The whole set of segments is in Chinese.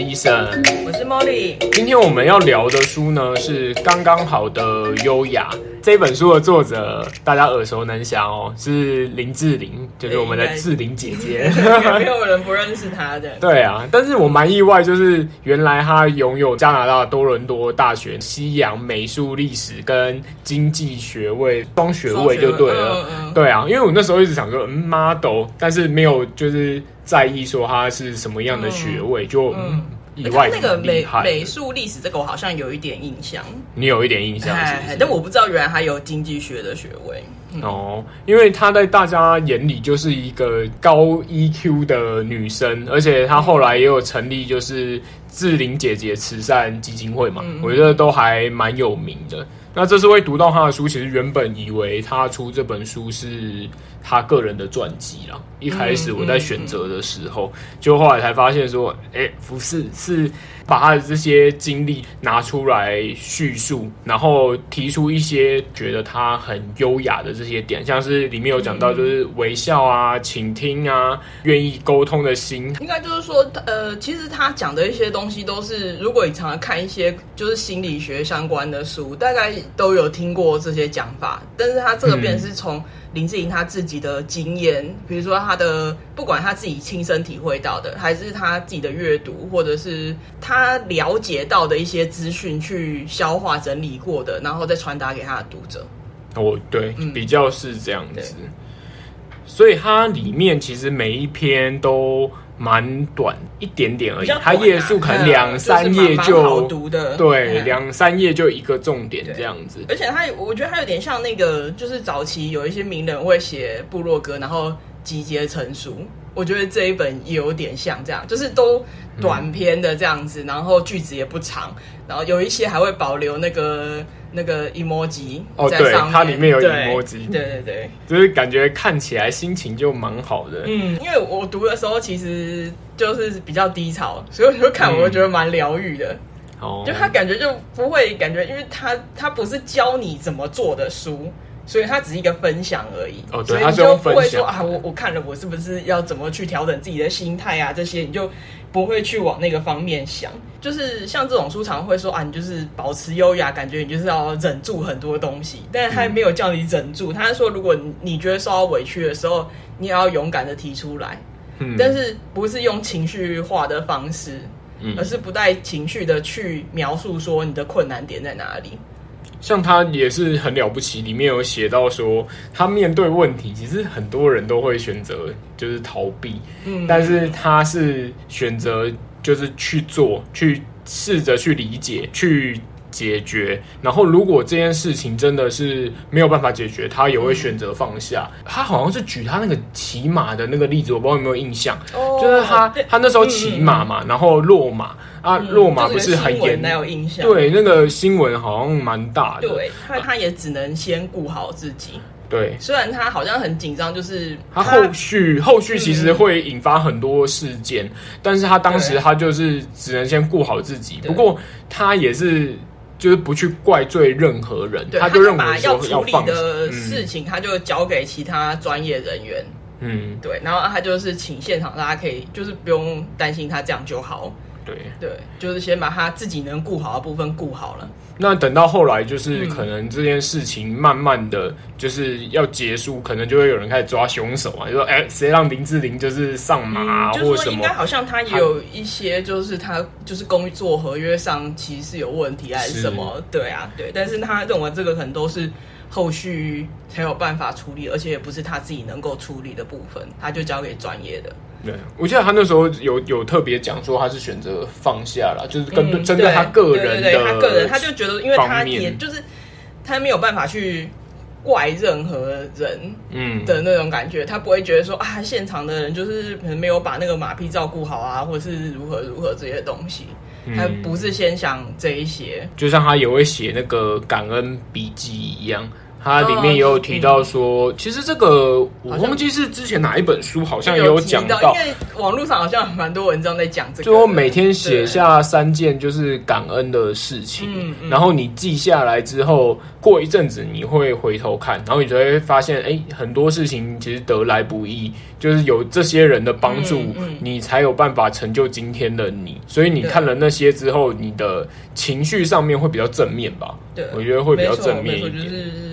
是医生，我是 Molly。今天我们要聊的书呢是《刚刚好的优雅》。这本书的作者大家耳熟能详哦，是林志玲，就是我们的志玲姐姐。没有人不认识她的。对啊，但是我蛮意外，就是原来她拥有加拿大多伦多大学西洋美术历史跟经济学位双学位就对了。对啊，因为我那时候一直想说，嗯，model，但是没有就是在意说她是什么样的学位，嗯、就。嗯以外那个美美术历史这个我好像有一点印象，你有一点印象是不是？但我不知道原来还有经济学的学位、嗯、哦，因为她在大家眼里就是一个高 EQ 的女生，而且她后来也有成立就是志玲姐姐慈善基金会嘛，嗯、我觉得都还蛮有名的。那这次会读到他的书，其实原本以为他出这本书是他个人的传记啦。一开始我在选择的时候，就后来才发现说，哎，不是，是。把他的这些经历拿出来叙述，然后提出一些觉得他很优雅的这些点，像是里面有讲到就是微笑啊、倾听啊、愿意沟通的心。应该就是说，呃，其实他讲的一些东西都是，如果你常常看一些就是心理学相关的书，大概都有听过这些讲法。但是他这个便是从林志玲他自己的经验，嗯、比如说他的不管他自己亲身体会到的，还是他自己的阅读，或者是他。他了解到的一些资讯，去消化整理过的，然后再传达给他的读者。哦，对，嗯、比较是这样子。所以它里面其实每一篇都蛮短，一点点而已。它页数可能两三页就，好读的。对，两三页就一个重点这样子。而且它，我觉得它有点像那个，就是早期有一些名人会写部落格，然后集结成书。我觉得这一本也有点像这样，就是都短篇的这样子，嗯、然后句子也不长，然后有一些还会保留那个那个 emoji。哦，对，它里面有 emoji，对对对，就是感觉看起来心情就蛮好的。嗯，因为我读的时候其实就是比较低潮，所以我就看，我就觉得蛮疗愈的。哦、嗯，就他感觉就不会感觉，因为他他不是教你怎么做的书。所以它只是一个分享而已，哦，对，所以你就不会说啊，我我看了，我是不是要怎么去调整自己的心态啊？这些你就不会去往那个方面想。就是像这种书，常会说啊，你就是保持优雅，感觉你就是要忍住很多东西，但是他没有叫你忍住。嗯、他说，如果你觉得受到委屈的时候，你也要勇敢的提出来，嗯，但是不是用情绪化的方式，嗯，而是不带情绪的去描述说你的困难点在哪里。像他也是很了不起，里面有写到说，他面对问题，其实很多人都会选择就是逃避，嗯，但是他是选择就是去做，去试着去理解，去解决。然后如果这件事情真的是没有办法解决，他也会选择放下。嗯、他好像是举他那个骑马的那个例子，我不知道有没有印象，哦、就是他他那时候骑马嘛，嗯、然后落马。啊，落马不是很严，没有印象。对，那个新闻好像蛮大的。对，他他也只能先顾好自己。对，虽然他好像很紧张，就是他后续后续其实会引发很多事件，嗯、但是他当时他就是只能先顾好自己。不过他也是就是不去怪罪任何人，他就认为把要处理的事情，他就交给其他专业人员。嗯，对，然后他就是请现场大家可以就是不用担心他这样就好。对对，就是先把他自己能顾好的部分顾好了。那等到后来，就是可能这件事情慢慢的就是要结束，嗯、可能就会有人开始抓凶手啊，就说：“哎，谁让林志玲就是上马、啊嗯、或什么？”应该好像他也有一些，就是他就是工作合约上其实是有问题还是什么？对啊，对。但是他认为这个可能都是后续才有办法处理，而且也不是他自己能够处理的部分，他就交给专业的。对，我记得他那时候有有特别讲说，他是选择放下了，就是跟针对他个人的、他个人他就觉得，因为他也就是他没有办法去怪任何人，嗯。的那种感觉，嗯、他不会觉得说啊，现场的人就是可能没有把那个马匹照顾好啊，或者是如何如何这些东西，嗯、他不是先想这一些，就像他也会写那个感恩笔记一样。它里面也有提到说，其实这个我忘记是之前哪一本书，好像也有讲到，因为网络上好像蛮多文章在讲这个，就我每天写下三件就是感恩的事情，然后你记下来之后，过一阵子你会回头看，然后你就会发现，哎，很多事情其实得来不易，就是有这些人的帮助，你才有办法成就今天的你。所以你看了那些之后，你的情绪上面会比较正面吧？对，我觉得会比较正面一点。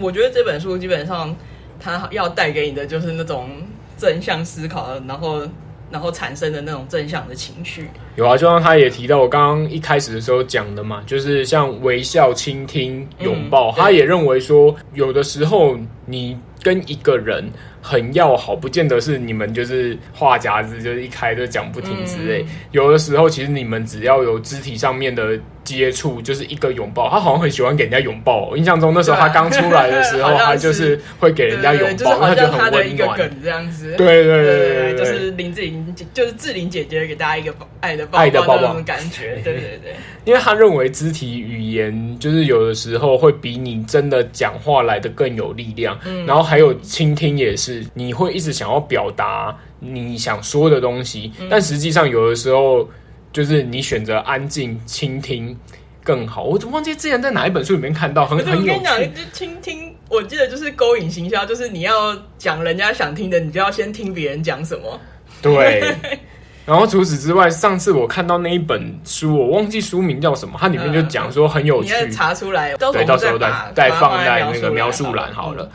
我觉得这本书基本上，它要带给你的就是那种正向思考，然后然后产生的那种正向的情绪。有啊，就像他也提到，我刚刚一开始的时候讲的嘛，就是像微笑、倾听、拥抱。嗯、他也认为说，有的时候你跟一个人很要好，不见得是你们就是话匣子就是一开就讲不停之类。嗯、有的时候，其实你们只要有肢体上面的。接触就是一个拥抱，他好像很喜欢给人家拥抱。我印象中那时候他刚出来的时候，他就是会给人家拥抱，他就很温暖这样子。对对对对，就是林志玲，就是志玲姐姐给大家一个爱的爱的抱抱那种感觉。对对对，因为他认为肢体语言就是有的时候会比你真的讲话来的更有力量。嗯然后还有倾听也是，你会一直想要表达你想说的东西，但实际上有的时候。就是你选择安静倾听更好。我怎么忘记之前在哪一本书里面看到很很有趣。我跟你讲，倾听，我记得就是勾引行销，就是你要讲人家想听的，你就要先听别人讲什么。对。然后除此之外，上次我看到那一本书，我忘记书名叫什么，它里面就讲说很有趣。你查出来，对，到时候再再放在那个描述栏好了。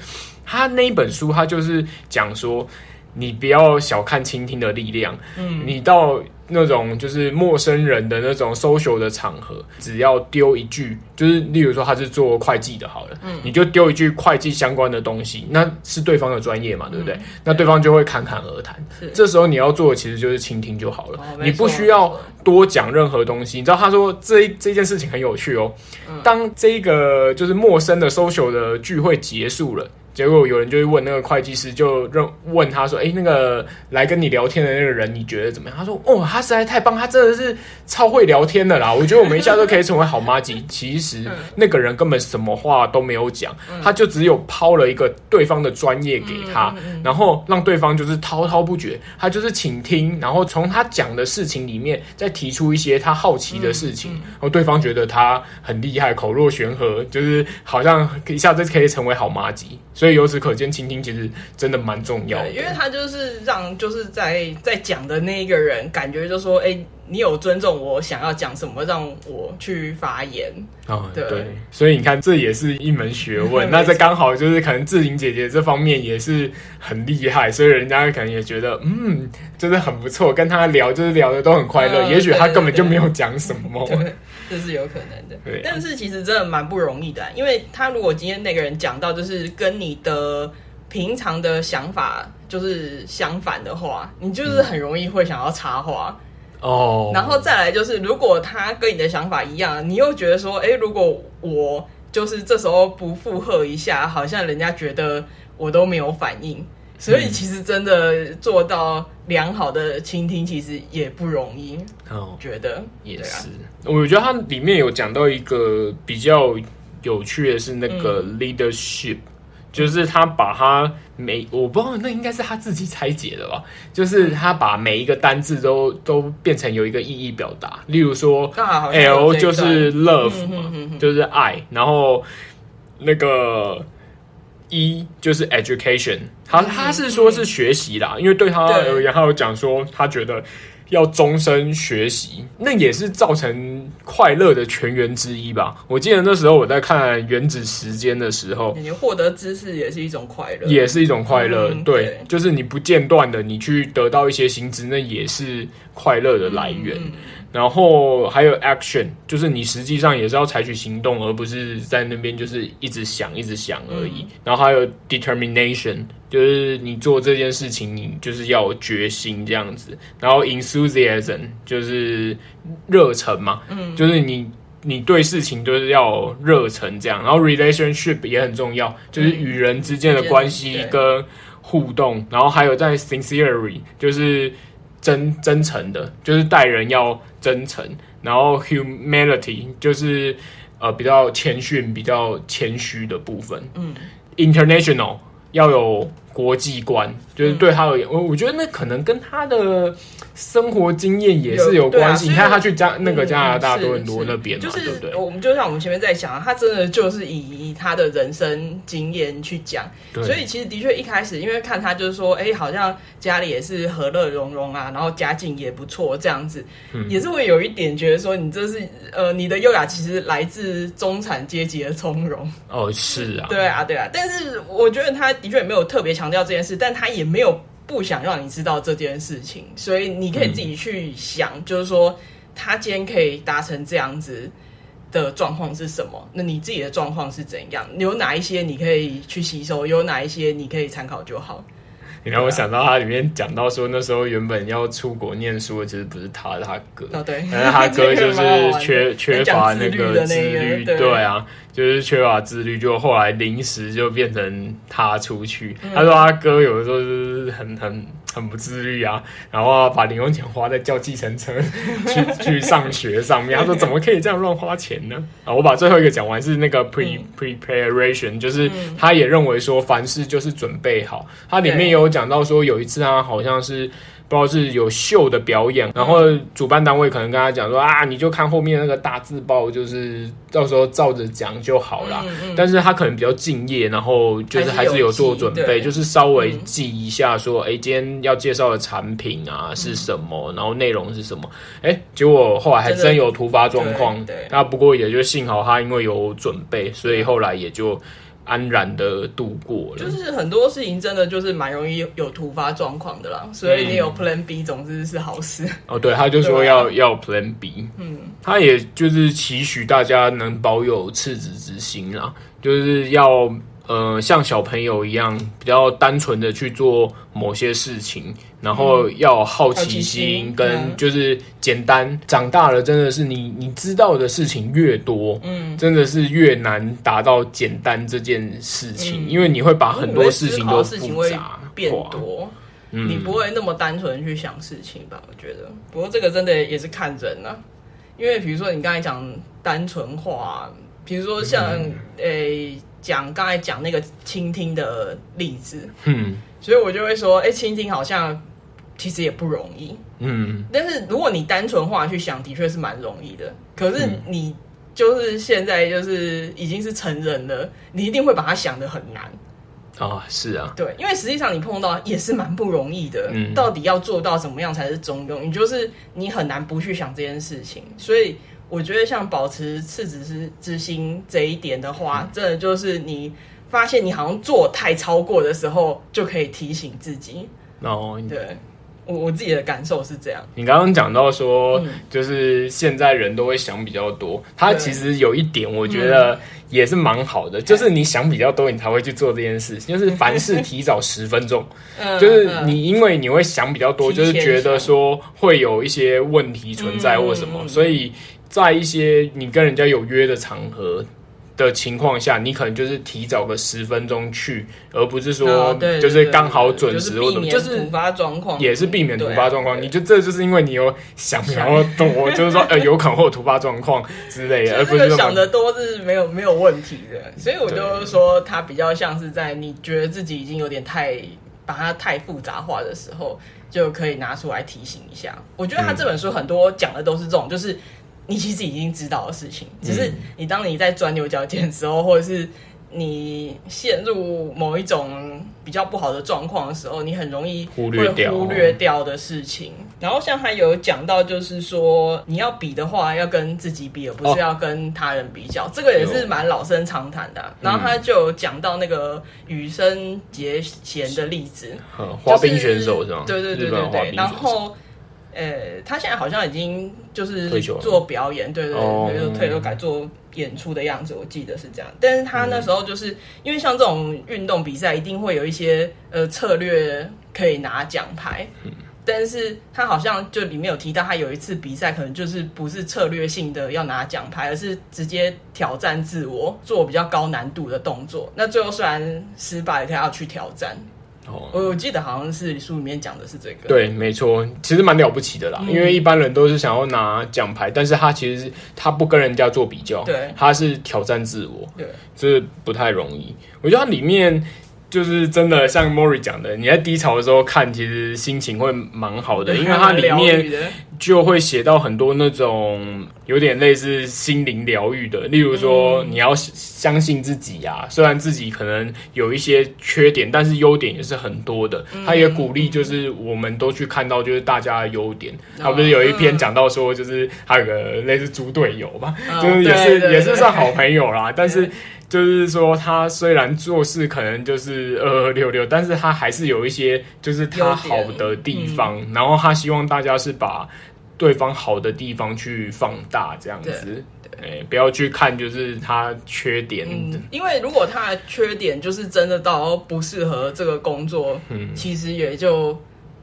他那一本书，他就是讲说，你不要小看倾听的力量。嗯，你到。那种就是陌生人的那种 social 的场合，只要丢一句，就是例如说他是做会计的，好了，嗯，你就丢一句会计相关的东西，那是对方的专业嘛，对不对？嗯、那对方就会侃侃而谈。是这时候你要做的其实就是倾听就好了，哦、你不需要多讲任何东西。你知道他说这这件事情很有趣哦，嗯、当这个就是陌生的 social 的聚会结束了。结果有人就会问那个会计师，就问问他说：“哎，那个来跟你聊天的那个人，你觉得怎么样？”他说：“哦，他实在太棒，他真的是超会聊天的啦！我觉得我们一下都可以成为好妈吉。”其实那个人根本什么话都没有讲，他就只有抛了一个对方的专业给他，然后让对方就是滔滔不绝。他就是倾听，然后从他讲的事情里面再提出一些他好奇的事情，然后对方觉得他很厉害，口若悬河，就是好像一下子可以成为好妈吉。所以由此可见，倾听其实真的蛮重要的。因为他就是让就是在在讲的那一个人感觉就说：“哎、你有尊重我想要讲什么，让我去发言。”哦，对。对，所以你看，这也是一门学问。那这刚好就是可能志玲姐姐这方面也是很厉害，所以人家可能也觉得嗯，真的很不错。跟她聊就是聊的都很快乐。嗯、也许她根本就没有讲什么。对对对这是有可能的，对。但是其实真的蛮不容易的，因为他如果今天那个人讲到就是跟你的平常的想法就是相反的话，你就是很容易会想要插话哦。然后再来就是，如果他跟你的想法一样，你又觉得说，哎，如果我就是这时候不附和一下，好像人家觉得我都没有反应。所以其实真的做到良好的倾听，其实也不容易。哦，觉得也是。我觉得它里面有讲到一个比较有趣的是那个 leadership，嗯，就是他把他每我不知道那应该是他自己拆解的吧，就是他把每一个单字都都变成有一个意义表达。例如说，L 就是 love 嘛，就是爱，然后那个。一就是 education，他他是说是学习啦，因为对他而言，他有讲说他觉得要终身学习，那也是造成快乐的泉源之一吧。我记得那时候我在看《原子时间》的时候，你获得知识也是一种快乐，也是一种快乐。嗯、对，对就是你不间断的你去得到一些新知，那也是快乐的来源。嗯然后还有 action，就是你实际上也是要采取行动，而不是在那边就是一直想、一直想而已。嗯、然后还有 determination，就是你做这件事情，你就是要有决心这样子。然后 enthusiasm，就是热忱嘛，嗯，就是你你对事情就是要有热忱这样。然后 relationship 也很重要，就是与人之间的关系跟互动。然后还有在 sincerity，就是。真真诚的，就是待人要真诚，然后 humanity 就是呃比较谦逊、比较谦虚的部分。嗯，international 要有国际观，就是对他而言，我、嗯、我觉得那可能跟他的。生活经验也是有关系。你看他去加那个加拿大多伦多那边，就是对不对？我们就像我们前面在讲，他真的就是以他的人生经验去讲。所以其实的确一开始，因为看他就是说，哎，好像家里也是和乐融融啊，然后家境也不错，这样子，也是会有一点觉得说，你这是呃，你的优雅其实来自中产阶级的从容。哦，是啊，对啊，对啊。但是我觉得他的确也没有特别强调这件事，但他也没有。不想让你知道这件事情，所以你可以自己去想，就是说他今天可以达成这样子的状况是什么？那你自己的状况是怎样？有哪一些你可以去吸收？有哪一些你可以参考就好。你让我想到他里面讲到说，那时候原本要出国念书的，其实不是他，是他哥。哦，对，但是他哥就是缺缺乏那个自律，对啊，就是缺乏自律，就后来临时就变成他出去。嗯、他说他哥有的时候就是很很。很不自律啊，然后把零用钱花在叫计程车去去上学上面。他说：“怎么可以这样乱花钱呢？”啊，我把最后一个讲完是那个 pre、嗯、preparation，就是他也认为说凡事就是准备好。他里面有讲到说有一次他好像是。不知道是有秀的表演，然后主办单位可能跟他讲说啊，你就看后面那个大字报，就是到时候照着讲就好了。嗯嗯、但是他可能比较敬业，然后就是还是有做准备，就是稍微记一下说，哎、嗯，今天要介绍的产品啊是什么，然后内容是什么。哎，结果后来还真有突发状况。那不过也就幸好他因为有准备，所以后来也就。安然的度过了，就是很多事情真的就是蛮容易有突发状况的啦，所以你有 Plan B 总之是好事。哦，对，他就说要要 Plan B，嗯，他也就是期许大家能保有赤子之心啦，就是要。呃，像小朋友一样，比较单纯的去做某些事情，然后要有好奇心，跟就是简单。嗯、长大了，真的是你你知道的事情越多，嗯，真的是越难达到简单这件事情，嗯、因为你会把很多事情都复杂变多，嗯、你不会那么单纯去想事情吧？我觉得，不过这个真的也是看人啊，因为比如说你刚才讲单纯化，比如说像诶。讲刚才讲那个倾听的例子，嗯，所以我就会说，哎、欸，倾听好像其实也不容易，嗯，但是如果你单纯化去想，的确是蛮容易的。可是你就是现在就是已经是成人了，你一定会把它想的很难。啊、哦，是啊，对，因为实际上你碰到也是蛮不容易的，嗯，到底要做到怎么样才是中庸？你就是你很难不去想这件事情，所以。我觉得像保持赤子之之心这一点的话，嗯、真的就是你发现你好像做太超过的时候，就可以提醒自己。哦，对，我我自己的感受是这样。你刚刚讲到说，嗯、就是现在人都会想比较多，他其实有一点我觉得也是蛮好的，嗯、就是你想比较多，你才会去做这件事，就是凡事 提早十分钟。嗯、就是你因为你会想比较多，就是觉得说会有一些问题存在或什么，嗯、所以。在一些你跟人家有约的场合的情况下，你可能就是提早个十分钟去，而不是说就是刚好准时或者就是突发状况，也是避免突发状况。你就这就是因为你有想比较多，就是说呃有可能会有突发状况之类的，而不是想的多是没有没有问题的。所以我就说，它比较像是在你觉得自己已经有点太把它太复杂化的时候，就可以拿出来提醒一下。我觉得他这本书很多讲的都是这种，就是。你其实已经知道的事情，只是你当你在钻牛角尖的时候，或者是你陷入某一种比较不好的状况的时候，你很容易忽略掉忽略掉的事情。然后像他有讲到，就是说你要比的话，要跟自己比，而不是要跟他人比较。这个也是蛮老生常谈的。然后他就讲到那个羽生结弦的例子，滑冰选手是吗？对对对对对。然后。呃，他现在好像已经就是做表演，对对对，就退了改做演出的样子，我记得是这样。但是他那时候就是因为像这种运动比赛，一定会有一些呃策略可以拿奖牌。但是他好像就里面有提到，他有一次比赛可能就是不是策略性的要拿奖牌，而是直接挑战自我，做比较高难度的动作。那最后虽然失败，他要去挑战。哦，我我记得好像是书里面讲的是这个。对，没错，其实蛮了不起的啦，嗯、因为一般人都是想要拿奖牌，但是他其实他不跟人家做比较，对，他是挑战自我，对，这不太容易。我觉得它里面。就是真的像 Mori 讲的，你在低潮的时候看，其实心情会蛮好的，因为它里面就会写到很多那种有点类似心灵疗愈的，例如说你要相信自己啊，虽然自己可能有一些缺点，但是优点也是很多的。他也鼓励，就是我们都去看到，就是大家的优点。他不是有一篇讲到说，就是还有个类似猪队友吧，就是也是也是算好朋友啦，但是。就是说，他虽然做事可能就是二二六六，但是他还是有一些就是他好的地方，嗯、然后他希望大家是把对方好的地方去放大，这样子，对，对，不要去看就是他缺点、嗯。因为如果他的缺点就是真的到不适合这个工作，嗯，其实也就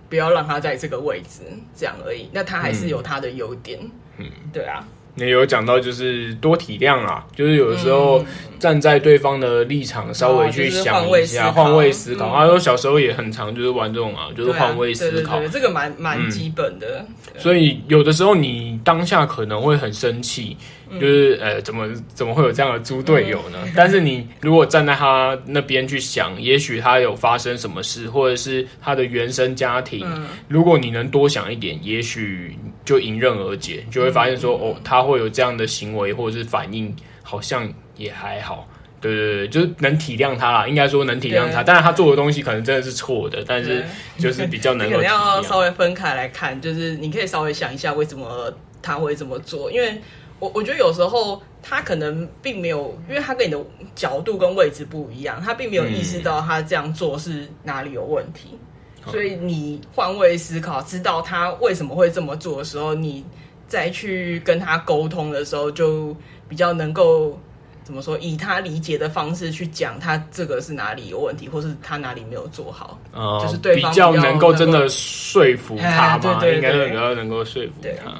不要让他在这个位置这样而已。那他还是有他的优点，嗯，对啊。也有讲到，就是多体谅啊，就是有的时候站在对方的立场，稍微去想一下，换位思考。他说小时候也很常就是玩这种啊，就是换位思考，这个蛮蛮基本的。所以有的时候你当下可能会很生气。就是呃，怎么怎么会有这样的猪队友呢？但是你如果站在他那边去想，也许他有发生什么事，或者是他的原生家庭，如果你能多想一点，也许就迎刃而解，就会发现说，哦，他会有这样的行为或者是反应，好像也还好。对对对，就是能体谅他啦，应该说能体谅他。当然他做的东西可能真的是错的，但是就是比较能够。可能要稍微分开来看，就是你可以稍微想一下为什么他会这么做，因为。我我觉得有时候他可能并没有，因为他跟你的角度跟位置不一样，他并没有意识到他这样做是哪里有问题。嗯、所以你换位思考，知道他为什么会这么做的时候，你再去跟他沟通的时候，就比较能够怎么说，以他理解的方式去讲他这个是哪里有问题，或是他哪里没有做好，嗯、就是对方比较，比较能够真的说服他嘛，对对对，应该是比较能够说服他。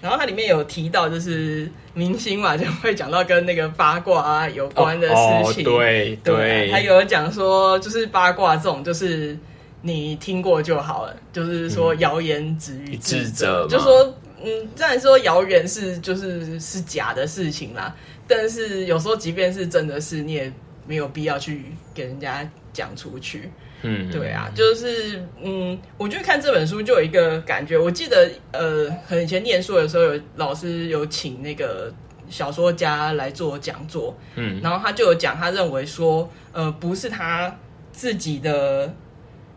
然后它里面有提到，就是明星嘛，就会讲到跟那个八卦啊有关的事情。哦哦、对对，还有讲说，就是八卦这种，就是你听过就好了。就是说谣言止于智者，就说嗯，虽然说谣言是就是是假的事情啦，但是有时候即便是真的是，你也没有必要去给人家讲出去。嗯，对啊，就是嗯，我觉得看这本书就有一个感觉。我记得呃，很以前念书的时候，有老师有请那个小说家来做讲座，嗯，然后他就有讲，他认为说，呃，不是他自己的，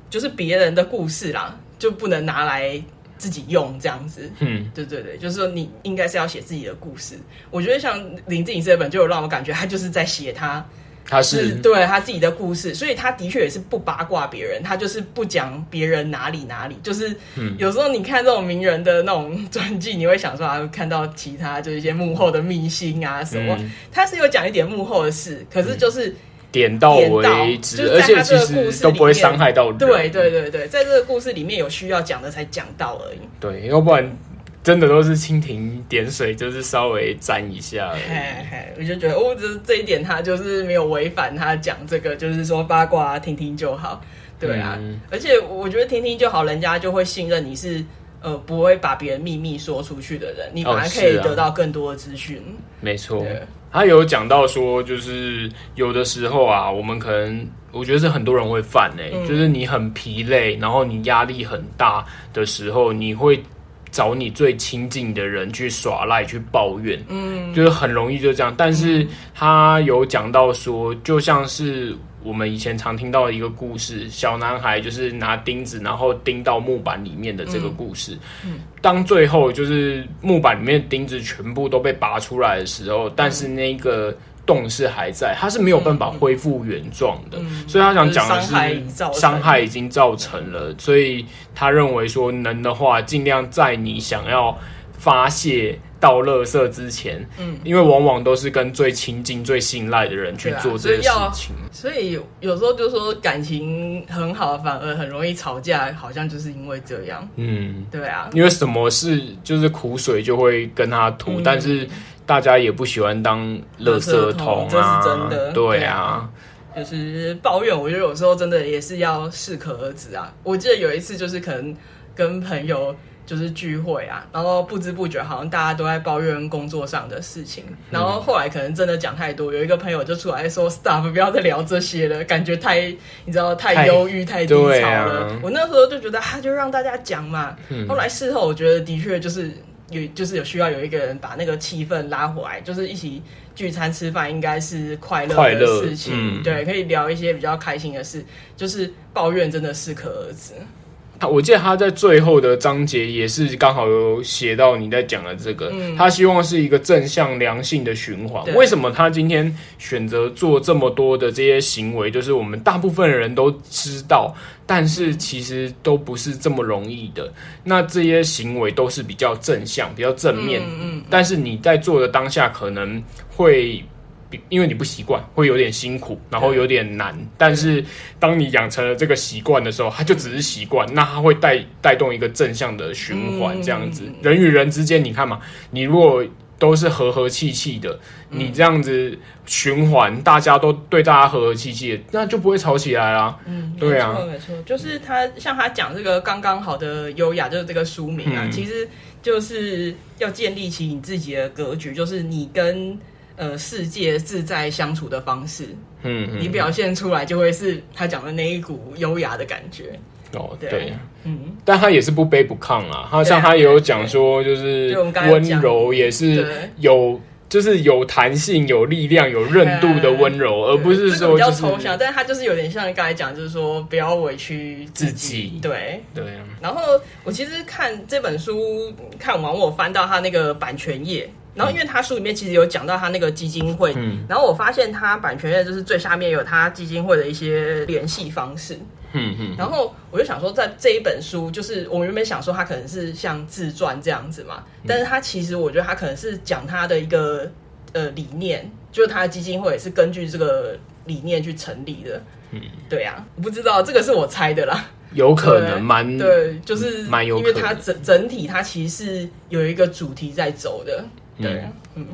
就是别人的故事啦，就不能拿来自己用这样子。嗯，对对对，就是说你应该是要写自己的故事。我觉得像林志颖这本，就有让我感觉他就是在写他。他是，是对他自己的故事，所以他的确也是不八卦别人，他就是不讲别人哪里哪里，就是有时候你看这种名人的那种传记，你会想说啊，看到其他就是一些幕后的秘辛啊什么，嗯、他是有讲一点幕后的事，可是就是点到为止，就是在他这个故事都不会伤害到人。对对对对，在这个故事里面有需要讲的才讲到而已。对，要不然。真的都是蜻蜓点水，就是稍微沾一下。嘿嘿，我就觉得哦，这这一点他就是没有违反他讲这个，就是说八卦听听就好。对啊，嗯、而且我觉得听听就好，人家就会信任你是呃不会把别人秘密说出去的人，你反而可以得到更多的资讯。哦啊、没错，他有讲到说，就是有的时候啊，我们可能我觉得是很多人会犯诶、欸，嗯、就是你很疲累，然后你压力很大的时候，你会。找你最亲近的人去耍赖、去抱怨，嗯，就是很容易就这样。但是他有讲到说，就像是我们以前常听到的一个故事，小男孩就是拿钉子，然后钉到木板里面的这个故事。嗯，当最后就是木板里面的钉子全部都被拔出来的时候，但是那个。洞是还在，他是没有办法恢复原状的，嗯、所以他想讲的是伤害已经造成了，所以他认为说能的话，尽量在你想要发泄到垃圾之前，嗯，因为往往都是跟最亲近、最信赖的人去做这些事情，所以，有时候就说感情很好，反而很容易吵架，好像就是因为这样，嗯，对啊，因为什么事就是苦水就会跟他吐，嗯、但是。大家也不喜欢当垃圾桶啊，这是真的。对啊，就是抱怨，我觉得有时候真的也是要适可而止啊。我记得有一次就是可能跟朋友。就是聚会啊，然后不知不觉好像大家都在抱怨工作上的事情，然后后来可能真的讲太多，有一个朋友就出来说：“Stop，不要再聊这些了，感觉太你知道太忧郁、太低潮了。啊”我那时候就觉得，他就让大家讲嘛。嗯、后来事后我觉得的确就是有，就是有需要有一个人把那个气氛拉回来，就是一起聚餐吃饭，应该是快乐的事情，嗯、对，可以聊一些比较开心的事，就是抱怨真的适可而止。我记得他在最后的章节也是刚好有写到你在讲的这个，嗯、他希望是一个正向良性的循环。为什么他今天选择做这么多的这些行为？就是我们大部分人都知道，但是其实都不是这么容易的。那这些行为都是比较正向、比较正面，嗯嗯、但是你在做的当下可能会。因为你不习惯，会有点辛苦，然后有点难。但是当你养成了这个习惯的时候，它就只是习惯，那它会带带动一个正向的循环，这样子。嗯、人与人之间，你看嘛，你如果都是和和气气的，嗯、你这样子循环，大家都对大家和和气气的，那就不会吵起来啦。嗯，对啊，没错，没错，就是他像他讲这个刚刚好的优雅，就是这个书名啊，嗯、其实就是要建立起你自己的格局，就是你跟。呃，世界自在相处的方式，嗯，嗯，你表现出来就会是他讲的那一股优雅的感觉。哦，对，对嗯，但他也是不卑不亢啊。他像他也有讲说，就是温柔也是有，就是有弹性、有力量、有韧度的温柔，而不是说、就是、比较抽象。但是他就是有点像刚才讲，就是说不要委屈自己。自己对对。然后我其实看这本书看完，我翻到他那个版权页。然后，因为他书里面其实有讲到他那个基金会，嗯，然后我发现他版权页就是最下面有他基金会的一些联系方式，嗯嗯，然后我就想说，在这一本书，就是我原本想说他可能是像自传这样子嘛，但是他其实我觉得他可能是讲他的一个呃理念，就是他的基金会也是根据这个理念去成立的，嗯，对啊，我不知道这个是我猜的啦，有可能蛮对，就是蛮有，因为它整整体它其实是有一个主题在走的。对，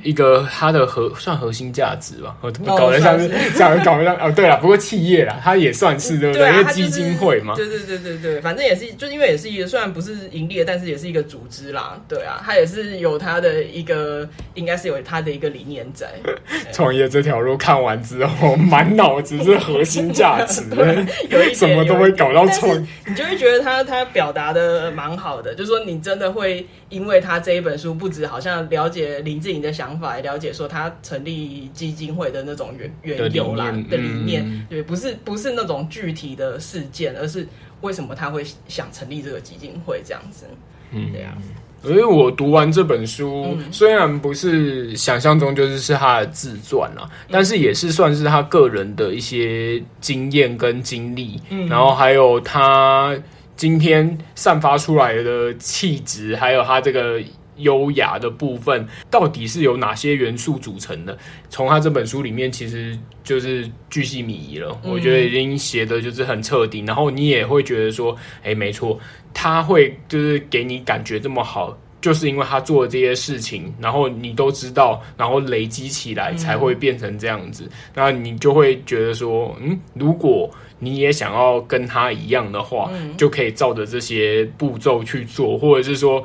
一个它的核算核心价值吧，我搞得像是 这样搞得像哦，对了，不过企业啦，它也算是对不对？因为基金会嘛，对对对对对，反正也是，就因为也是一个虽然不是盈利的，但是也是一个组织啦，对啊，它也是有它的一个，应该是有它的一个理念在。创业这条路看完之后，满脑子是核心价值，有一什么都会搞到创，你就会觉得他他表达的蛮好的，就是说你真的会因为他这一本书，不止好像了解。林志颖的想法来了解，说他成立基金会的那种缘缘由啦的理念，嗯、对，不是不是那种具体的事件，而是为什么他会想成立这个基金会这样子，嗯，对啊。所以我读完这本书，嗯、虽然不是想象中就是是他的自传啊，嗯、但是也是算是他个人的一些经验跟经历，嗯，然后还有他今天散发出来的气质，还有他这个。优雅的部分到底是由哪些元素组成的？从他这本书里面，其实就是巨细靡遗了。嗯、我觉得已经写的就是很彻底，然后你也会觉得说，哎、欸，没错，他会就是给你感觉这么好，就是因为他做的这些事情，然后你都知道，然后累积起来才会变成这样子。嗯、那你就会觉得说，嗯，如果你也想要跟他一样的话，嗯、就可以照着这些步骤去做，或者是说。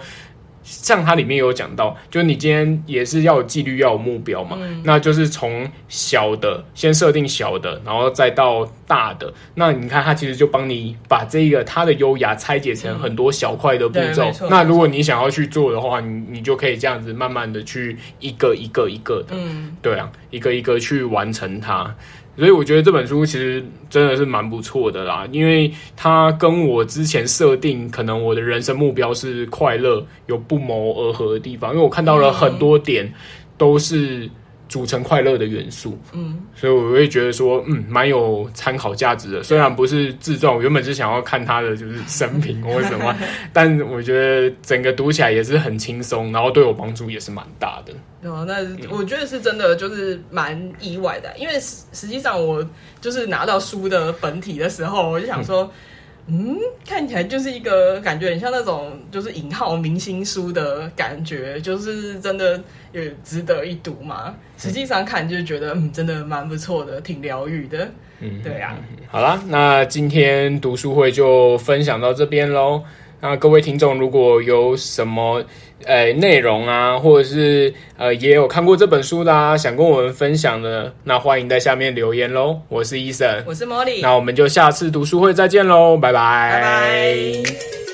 像它里面有讲到，就你今天也是要有纪律，要有目标嘛，嗯、那就是从小的先设定小的，然后再到大的。那你看，它其实就帮你把这个它的优雅拆解成很多小块的步骤。嗯、那如果你想要去做的话，你你就可以这样子慢慢的去一个一个一个的，嗯，对啊，一个一个去完成它。所以我觉得这本书其实真的是蛮不错的啦，因为它跟我之前设定可能我的人生目标是快乐有不谋而合的地方，因为我看到了很多点都是。组成快乐的元素，嗯，所以我会觉得说，嗯，蛮有参考价值的。虽然不是自传，我原本是想要看他的就是生平 或什么，但我觉得整个读起来也是很轻松，然后对我帮助也是蛮大的。哦，那我觉得是真的，就是蛮意外的，因为实实际上我就是拿到书的本体的时候，我就想说。嗯嗯，看起来就是一个感觉很像那种就是引号明星书的感觉，就是真的也值得一读嘛。实际上看就觉得嗯，真的蛮不错的，挺疗愈的。嗯，对啊。好啦，那今天读书会就分享到这边喽。那各位听众如果有什么呃内容啊，或者是呃也有看过这本书的啊，想跟我们分享的，那欢迎在下面留言喽。我是 Eason，我是 Molly，那我们就下次读书会再见喽，拜拜。拜拜。